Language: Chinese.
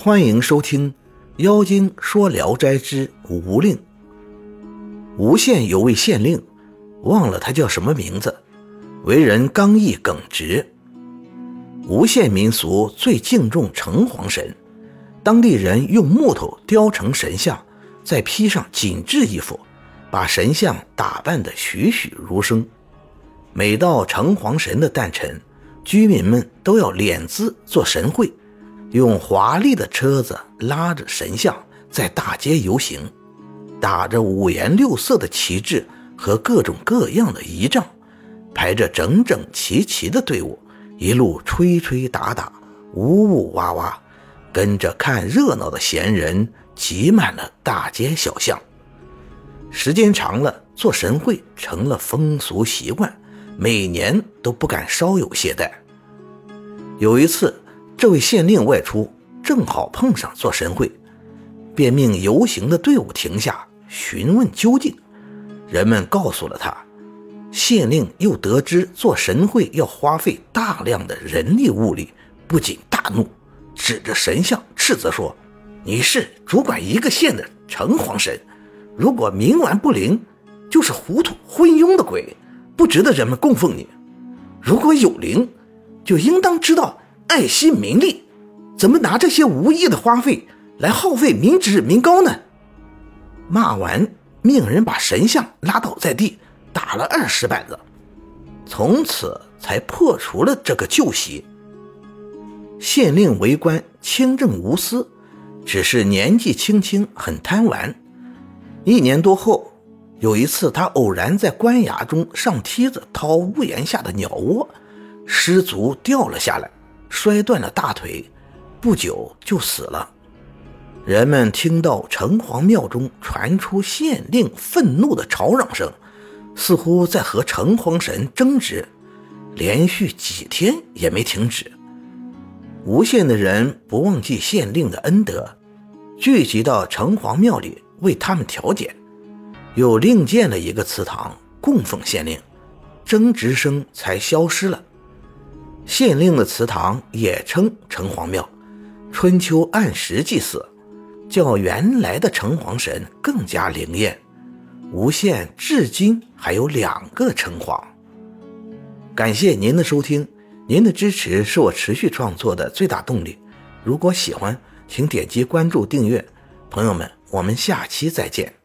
欢迎收听《妖精说聊斋之吴令》。吴县有位县令，忘了他叫什么名字，为人刚毅耿直。吴县民俗最敬重城隍神，当地人用木头雕成神像，再披上紧致衣服，把神像打扮得栩栩如生。每到城隍神的诞辰，居民们都要敛资做神会。用华丽的车子拉着神像在大街游行，打着五颜六色的旗帜和各种各样的仪仗，排着整整齐齐的队伍，一路吹吹打打，呜呜哇哇，跟着看热闹的闲人挤满了大街小巷。时间长了，做神会成了风俗习惯，每年都不敢稍有懈怠。有一次。这位县令外出，正好碰上做神会，便命游行的队伍停下，询问究竟。人们告诉了他，县令又得知做神会要花费大量的人力物力，不仅大怒，指着神像斥责说：“你是主管一个县的城隍神，如果冥顽不灵，就是糊涂昏庸的鬼，不值得人们供奉你；如果有灵，就应当知道。”爱惜民力，怎么拿这些无意的花费来耗费民脂民膏呢？骂完，命人把神像拉倒在地，打了二十板子，从此才破除了这个旧习。县令为官清正无私，只是年纪轻轻，很贪玩。一年多后，有一次他偶然在官衙中上梯子掏屋檐下的鸟窝，失足掉了下来。摔断了大腿，不久就死了。人们听到城隍庙中传出县令愤怒的吵嚷声，似乎在和城隍神争执，连续几天也没停止。吴县的人不忘记县令的恩德，聚集到城隍庙里为他们调解，又另建了一个祠堂供奉县令，争执声才消失了。县令的祠堂也称城隍庙，春秋按时祭祀，较原来的城隍神更加灵验。吴县至今还有两个城隍。感谢您的收听，您的支持是我持续创作的最大动力。如果喜欢，请点击关注订阅。朋友们，我们下期再见。